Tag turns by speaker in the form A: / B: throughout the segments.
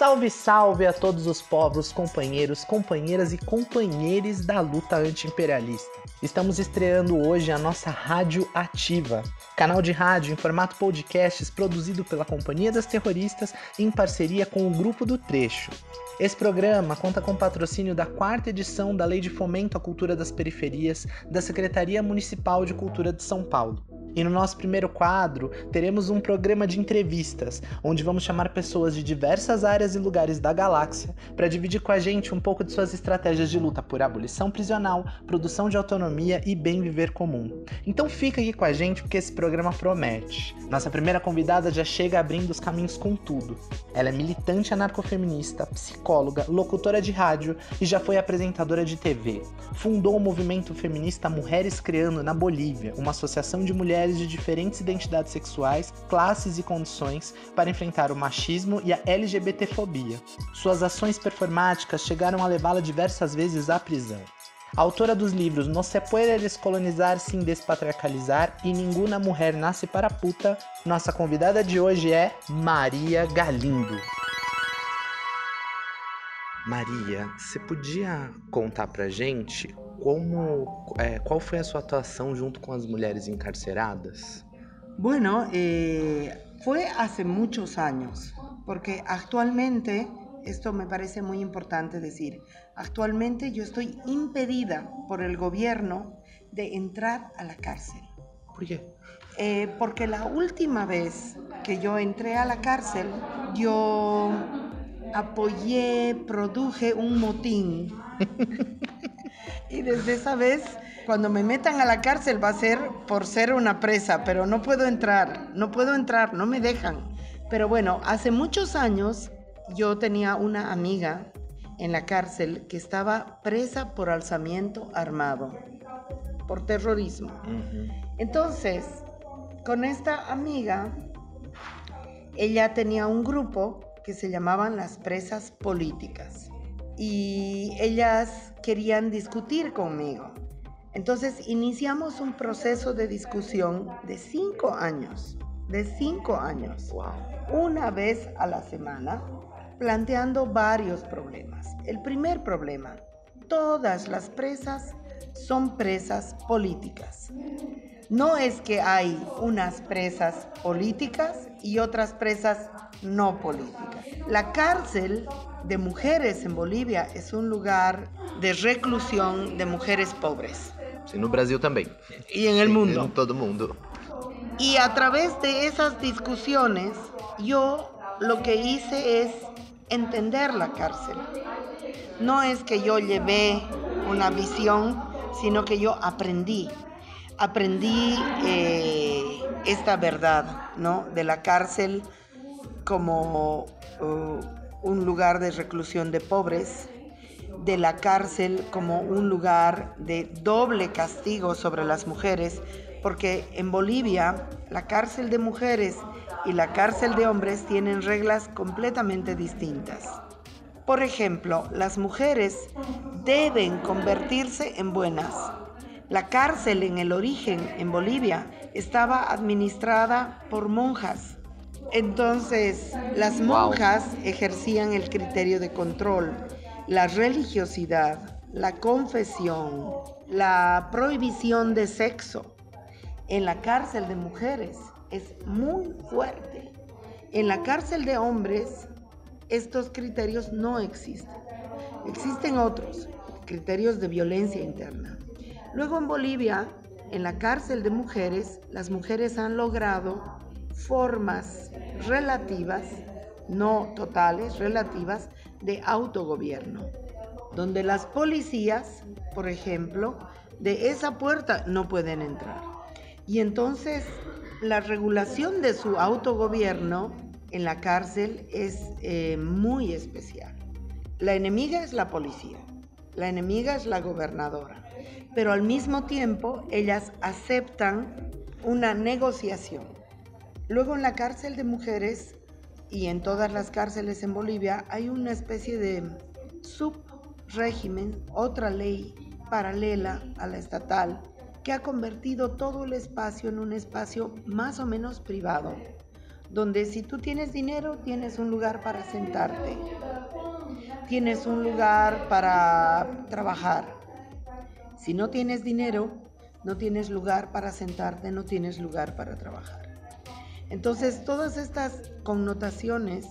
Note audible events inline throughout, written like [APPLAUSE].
A: Salve, salve a todos os povos, companheiros, companheiras e companheiros da luta anti-imperialista. Estamos estreando hoje a nossa Rádio Ativa, canal de rádio em formato podcasts produzido pela Companhia das Terroristas em parceria com o Grupo do Trecho. Esse programa conta com patrocínio da quarta edição da Lei de Fomento à Cultura das Periferias da Secretaria Municipal de Cultura de São Paulo. E no nosso primeiro quadro, teremos um programa de entrevistas, onde vamos chamar pessoas de diversas áreas e lugares da galáxia para dividir com a gente um pouco de suas estratégias de luta por abolição prisional, produção de autonomia e bem viver comum. Então fica aqui com a gente porque esse programa promete. Nossa primeira convidada já chega abrindo os caminhos com tudo. Ela é militante anarcofeminista, psicóloga, locutora de rádio e já foi apresentadora de TV. Fundou o movimento feminista Mulheres Criando na Bolívia, uma associação de mulheres de diferentes identidades sexuais, classes e condições para enfrentar o machismo e a LGBTfobia. Suas ações performáticas chegaram a levá-la diversas vezes à prisão. Autora dos livros No se puede descolonizar sem despatriarcalizar e Ninguna mulher nasce para puta, nossa convidada de hoje é Maria Galindo. Maria, você podia contar pra gente como, é, qual foi a sua atuação junto com as mulheres encarceradas?
B: Bueno, eh, fue hace muchos años, porque actualmente, esto me parece muy importante decir, actualmente yo estoy impedida por el gobierno de entrar a la cárcel.
A: ¿Por qué?
B: Eh, porque la última vez que yo entré a la cárcel, yo apoyé, produje un motín. [LAUGHS] y desde esa vez, cuando me metan a la cárcel va a ser por ser una presa, pero no puedo entrar, no puedo entrar, no me dejan. Pero bueno, hace muchos años yo tenía una amiga en la cárcel que estaba presa por alzamiento armado, por terrorismo. Entonces, con esta amiga, ella tenía un grupo que se llamaban las presas políticas. Y ellas querían discutir conmigo. Entonces iniciamos un proceso de discusión de cinco años, de cinco años, una vez a la semana, planteando varios problemas. El primer problema, todas las presas son presas políticas. No es que hay unas presas políticas y otras presas no políticas. La cárcel de mujeres en Bolivia es un lugar de reclusión de mujeres pobres.
A: En el Brasil también.
B: Y en el mundo.
A: En todo el mundo.
B: Y a través de esas discusiones, yo lo que hice es entender la cárcel. No es que yo llevé una visión, sino que yo aprendí. Aprendí eh, esta verdad, ¿no? De la cárcel como uh, un lugar de reclusión de pobres, de la cárcel como un lugar de doble castigo sobre las mujeres, porque en Bolivia la cárcel de mujeres y la cárcel de hombres tienen reglas completamente distintas. Por ejemplo, las mujeres deben convertirse en buenas. La cárcel en el origen en Bolivia estaba administrada por monjas entonces, las monjas ejercían el criterio de control, la religiosidad, la confesión, la prohibición de sexo. En la cárcel de mujeres es muy fuerte. En la cárcel de hombres estos criterios no existen. Existen otros, criterios de violencia interna. Luego en Bolivia, en la cárcel de mujeres, las mujeres han logrado formas relativas, no totales, relativas, de autogobierno, donde las policías, por ejemplo, de esa puerta no pueden entrar. Y entonces la regulación de su autogobierno en la cárcel es eh, muy especial. La enemiga es la policía, la enemiga es la gobernadora, pero al mismo tiempo ellas aceptan una negociación Luego en la cárcel de mujeres y en todas las cárceles en Bolivia hay una especie de subrégimen, otra ley paralela a la estatal, que ha convertido todo el espacio en un espacio más o menos privado, donde si tú tienes dinero, tienes un lugar para sentarte, tienes un lugar para trabajar. Si no tienes dinero, no tienes lugar para sentarte, no tienes lugar para trabajar. Entonces, todas estas connotaciones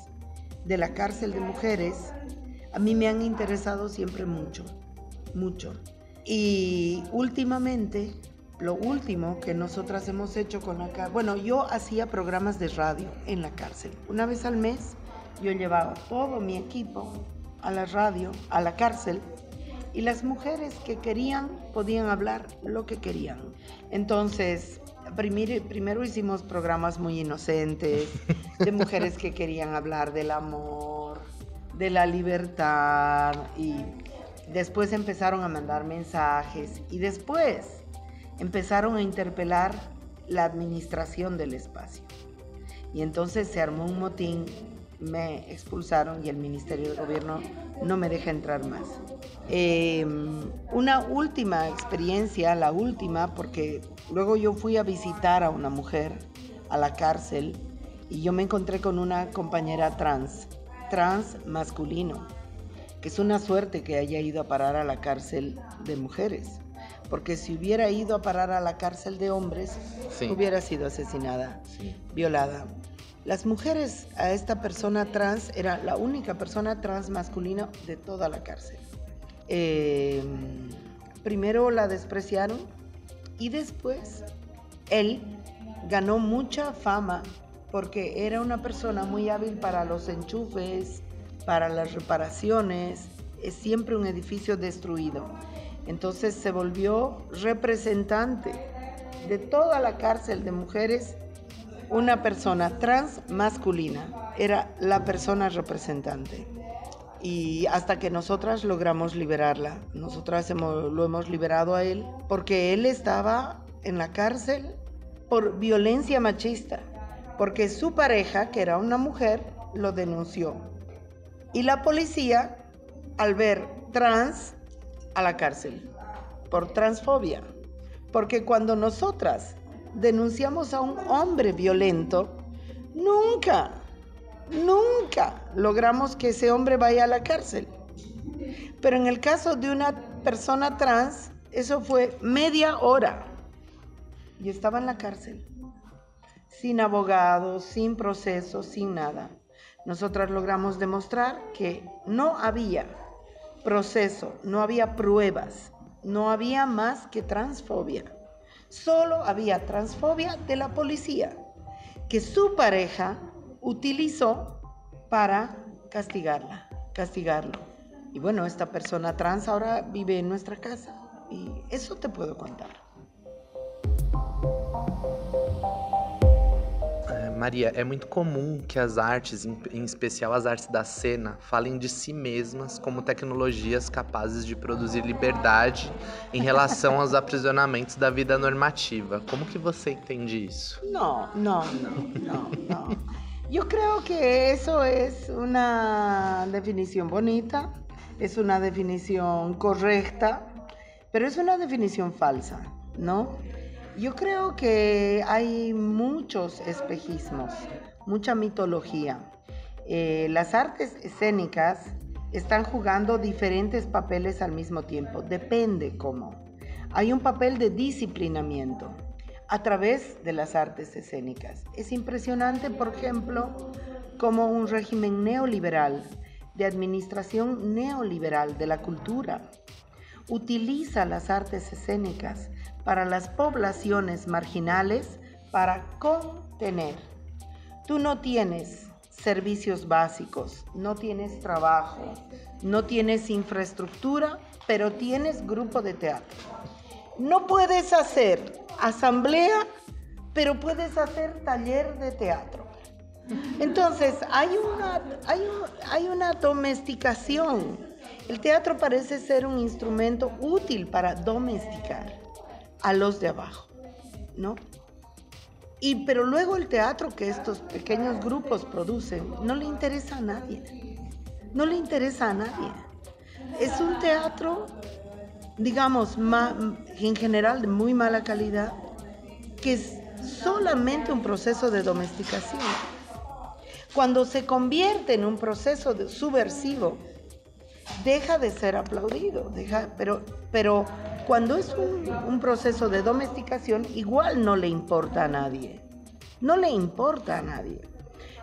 B: de la cárcel de mujeres a mí me han interesado siempre mucho, mucho. Y últimamente, lo último que nosotras hemos hecho con la cárcel, bueno, yo hacía programas de radio en la cárcel. Una vez al mes yo llevaba todo mi equipo a la radio, a la cárcel, y las mujeres que querían podían hablar lo que querían. Entonces, primero, primero hicimos programas muy inocentes, de mujeres que querían hablar del amor, de la libertad, y después empezaron a mandar mensajes, y después empezaron a interpelar la administración del espacio. Y entonces se armó un motín, me expulsaron y el Ministerio de Gobierno no me deja entrar más. Em, una última experiencia, la última, porque luego yo fui a visitar a una mujer a la cárcel y yo me encontré con una compañera trans, trans masculino, que es una suerte que haya ido a parar a la cárcel de mujeres, porque si hubiera ido a parar a la cárcel de hombres, hubiera sido asesinada, violada. Las mujeres a esta persona trans era la única persona trans masculina de toda la cárcel. Eh, primero la despreciaron y después él ganó mucha fama porque era una persona muy hábil para los enchufes, para las reparaciones, es siempre un edificio destruido. Entonces se volvió representante de toda la cárcel de mujeres, una persona trans masculina, era la persona representante y hasta que nosotras logramos liberarla. Nosotras lo hemos liberado a él porque él estaba en la cárcel por violencia machista, porque su pareja, que era una mujer, lo denunció. Y la policía, al ver trans, a la cárcel, por transfobia. Porque cuando nosotras denunciamos a un hombre violento, nunca Nunca logramos que ese hombre vaya a la cárcel. Pero en el caso de una persona trans, eso fue media hora. Y estaba en la cárcel. Sin abogado, sin proceso, sin nada. Nosotras logramos demostrar que no había proceso, no había pruebas, no había más que transfobia. Solo había transfobia de la policía, que su pareja utilizó para castigarla, castigarlo. Y bueno, esta persona trans ahora vive en nuestra casa y eso te puedo contar.
A: Maria, é muito comum que as artes, em especial as artes da cena, falem de si mesmas como tecnologias capazes de produzir liberdade em relação aos aprisionamentos da vida normativa. Como que você entende isso?
B: Não, não, não, não, não. Yo creo que eso es una definición bonita, es una definición correcta, pero es una definición falsa, ¿no? Yo creo que hay muchos espejismos, mucha mitología. Eh, las artes escénicas están jugando diferentes papeles al mismo tiempo, depende cómo. Hay un papel de disciplinamiento a través de las artes escénicas. Es impresionante, por ejemplo, como un régimen neoliberal, de administración neoliberal de la cultura, utiliza las artes escénicas para las poblaciones marginales para contener. Tú no tienes servicios básicos, no tienes trabajo, no tienes infraestructura, pero tienes grupo de teatro. No puedes hacer asamblea, pero puedes hacer taller de teatro. Entonces, hay una, hay, hay una domesticación. El teatro parece ser un instrumento útil para domesticar a los de abajo, ¿no? Y pero luego el teatro que estos pequeños grupos producen no le interesa a nadie. No le interesa a nadie. Es un teatro digamos, en general de muy mala calidad, que es solamente un proceso de domesticación. Cuando se convierte en un proceso de subversivo, deja de ser aplaudido, deja, pero, pero cuando es un, proceso de domesticación, igual no le importa a nadie. No le importa a nadie.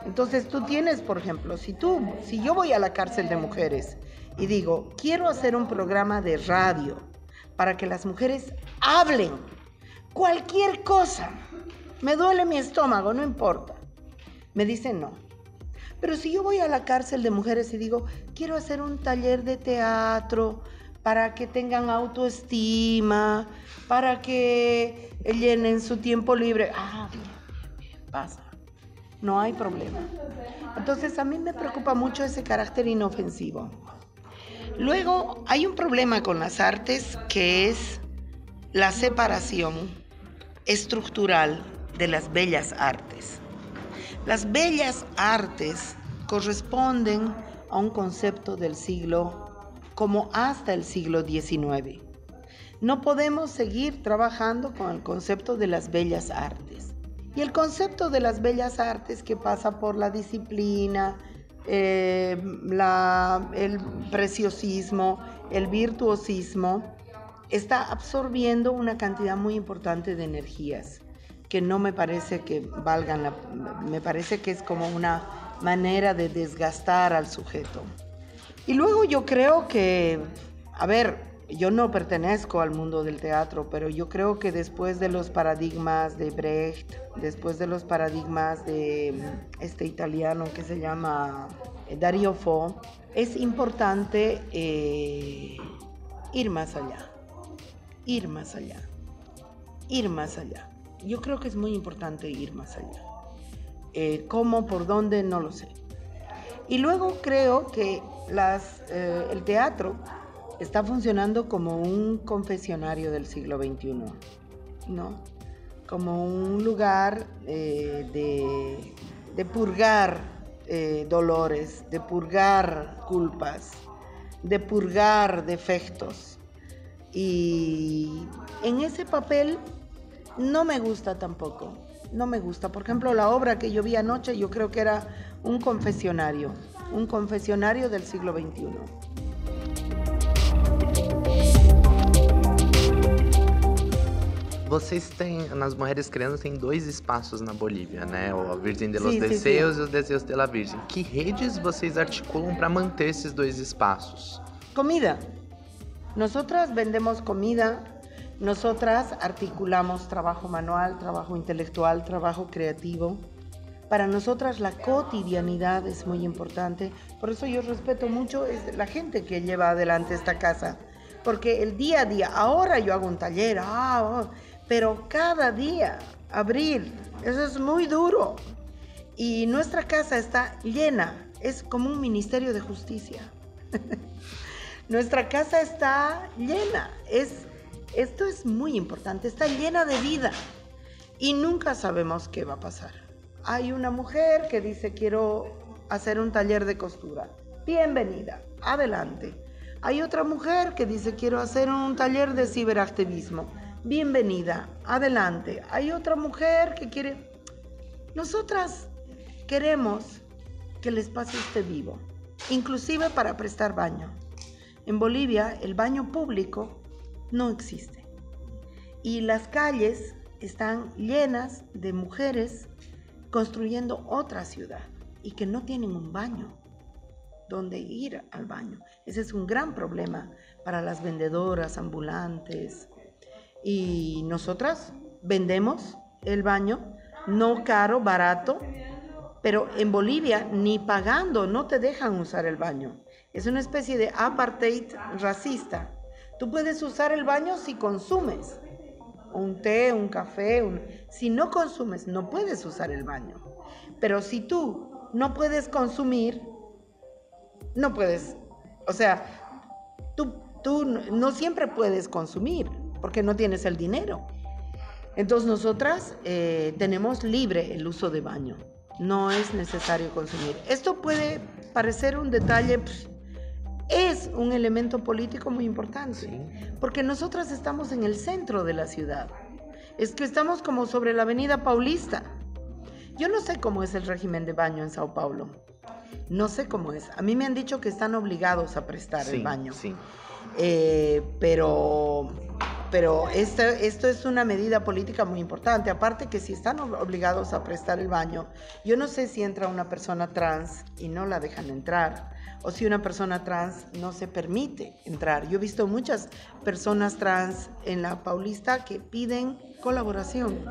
B: Entonces tú tienes, por ejemplo, si tú, si yo voy a la cárcel de mujeres y digo, quiero hacer un programa de radio para que las mujeres hablen cualquier cosa, me duele mi estómago, no importa. Me dicen no. Pero si yo voy a la cárcel de mujeres y digo, quiero hacer un taller de teatro para que tengan autoestima, para que llenen su tiempo libre, ah, bien, bien, pasa. No hay problema. Entonces a mí me preocupa mucho ese carácter inofensivo. Luego hay un problema con las artes que es la separación estructural de las bellas artes. Las bellas artes corresponden a un concepto del siglo como hasta el siglo XIX. No podemos seguir trabajando con el concepto de las bellas artes. Y el concepto de las bellas artes que pasa por la disciplina, eh, el preciosismo, el virtuosismo, está absorbiendo una cantidad muy importante de energías que no me parece que valgan me parece que es como una manera de desgastar al sujeto. Y luego yo creo que, a ver, yo no pertenezco al mundo del teatro, pero yo creo que después de los paradigmas de Brecht, después de los paradigmas de este italiano que se llama Dario Fo, es importante eh, ir más allá, ir más allá, ir más allá. Yo creo que es muy importante ir más allá. Eh, ¿Cómo, por dónde? No lo sé. Y luego creo que eh, el teatro está funcionando como un confesionario del siglo XXI, ¿no? Como un lugar eh, de, de, purgar dolores, de purgar culpas, de purgar defectos. Y en ese papel no me gusta tampoco. No me gusta. Por ejemplo, la obra que yo vi anoche, yo creo que era un confesionario, un confesionario del siglo XXI.
A: Vocês têm, nas Mulheres Crianças, tem dois espaços na Bolívia, né? O Virgem de los sim, Deseos sim, sim. e os Desejos de la Virgem. Que redes vocês articulam para manter esses dois espaços?
B: Comida. Nosotras vendemos comida Nosotras articulamos trabajo manual, trabajo intelectual, trabajo creativo. Para nosotras la cotidianidad es muy importante. Por eso yo respeto mucho la gente que lleva adelante esta casa. Porque el día a día, ahora yo hago un taller, ah, oh, pero cada día abrir, eso es muy duro. Y nuestra casa está llena, es como un ministerio de justicia. [LAUGHS] nuestra casa está llena, es esto es muy importante, está llena de vida y nunca sabemos qué va a pasar. Hay una mujer que dice quiero hacer un taller de costura. Bienvenida, adelante. Hay otra mujer que dice quiero hacer un taller de ciberactivismo. Bienvenida, adelante. Hay otra mujer que quiere... Nosotras queremos que el espacio esté vivo, inclusive para prestar baño. En Bolivia el baño público no existe. Y las calles están llenas de mujeres construyendo otra ciudad y que no tienen un baño donde ir al baño. Ese es un gran problema para las vendedoras ambulantes. Y nosotras vendemos el baño, no caro, barato, pero en Bolivia ni pagando no te dejan usar el baño. Es una especie de apartheid racista. Tú puedes usar el baño si consumes un té, un café. Si no consumes, no puedes usar el baño. Pero si tú no puedes consumir, no puedes. O sea, tú, tú no siempre puedes consumir porque no tienes el dinero. Entonces nosotras eh, tenemos libre el uso de baño. No es necesario consumir. Esto puede parecer un detalle pues, es un elemento político muy importante, porque nosotras estamos en el centro de la ciudad. Es que estamos como sobre la avenida Paulista. Yo no sé cómo es el régimen de baño en Sao Paulo. No sé cómo es. A mí me han dicho que están obligados a prestar el baño.
A: Sí.
B: Eh, pero pero esto, esto es una medida política muy importante. Aparte que si están obligados a prestar el baño, yo no sé si entra una persona trans y no la dejan entrar o si una persona trans no se permite entrar. Yo he visto muchas personas trans en la Paulista que piden colaboración.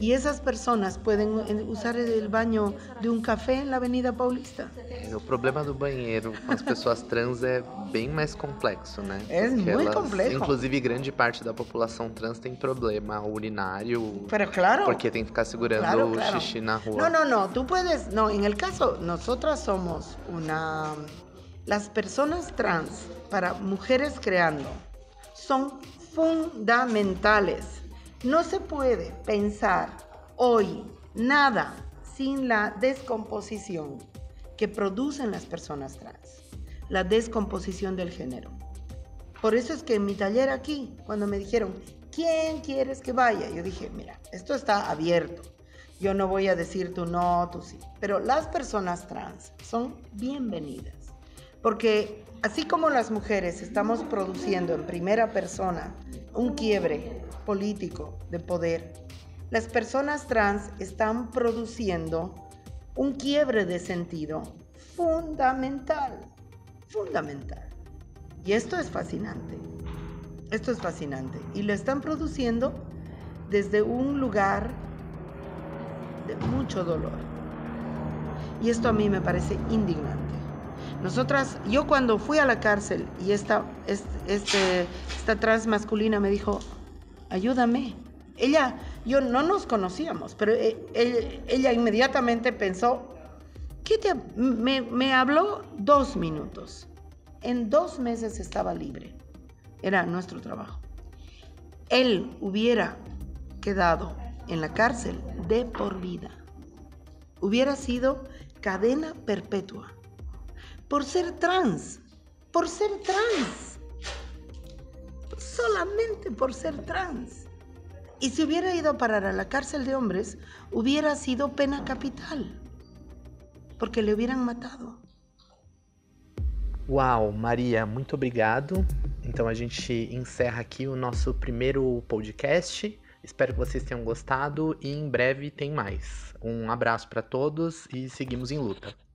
B: Y esas personas pueden usar el baño de um café na Avenida Paulista.
A: O problema do banheiro com as pessoas trans é bem mais complexo, né?
B: É Porque muito elas, complexo.
A: Inclusive, grande parte da população trans tem problema urinário.
B: Pero claro.
A: Porque tem que ficar segurando claro, claro. o xixi na rua.
B: Não, não, não. Tu puedes. Não, em el caso, nosotras somos uma. Las personas trans para mujeres creando son fundamentales No se puede pensar hoy nada sin la descomposición que producen las personas trans, la descomposición del género. Por eso es que en mi taller aquí, cuando me dijeron, ¿quién quieres que vaya? Yo dije, mira, esto está abierto. Yo no voy a decir tú no, tú sí. Pero las personas trans son bienvenidas. Porque así como las mujeres estamos produciendo en primera persona un quiebre político de poder, las personas trans están produciendo un quiebre de sentido fundamental, fundamental. Y esto es fascinante, esto es fascinante. Y lo están produciendo desde un lugar de mucho dolor. Y esto a mí me parece indignante. Nosotras, yo cuando fui a la cárcel y esta, este, esta trans masculina me dijo, ayúdame. Ella, yo no nos conocíamos, pero e, ella, inmediatamente pensó, ¿qué me habló dos minutos. En dos meses estaba libre. Era nuestro trabajo. Él hubiera quedado en la cárcel de por vida. Hubiera sido cadena perpetua por ser trans, por ser trans, solamente por ser trans. Y si hubiera ido a parar a la cárcel de hombres, hubiera sido pena capital, porque le hubieran matado.
A: Uau, Maria, muito obrigado. Então a gente encerra aqui o nosso primeiro podcast. Espero que vocês tenham gostado e em breve tem mais. Um abraço para todos e seguimos em luta.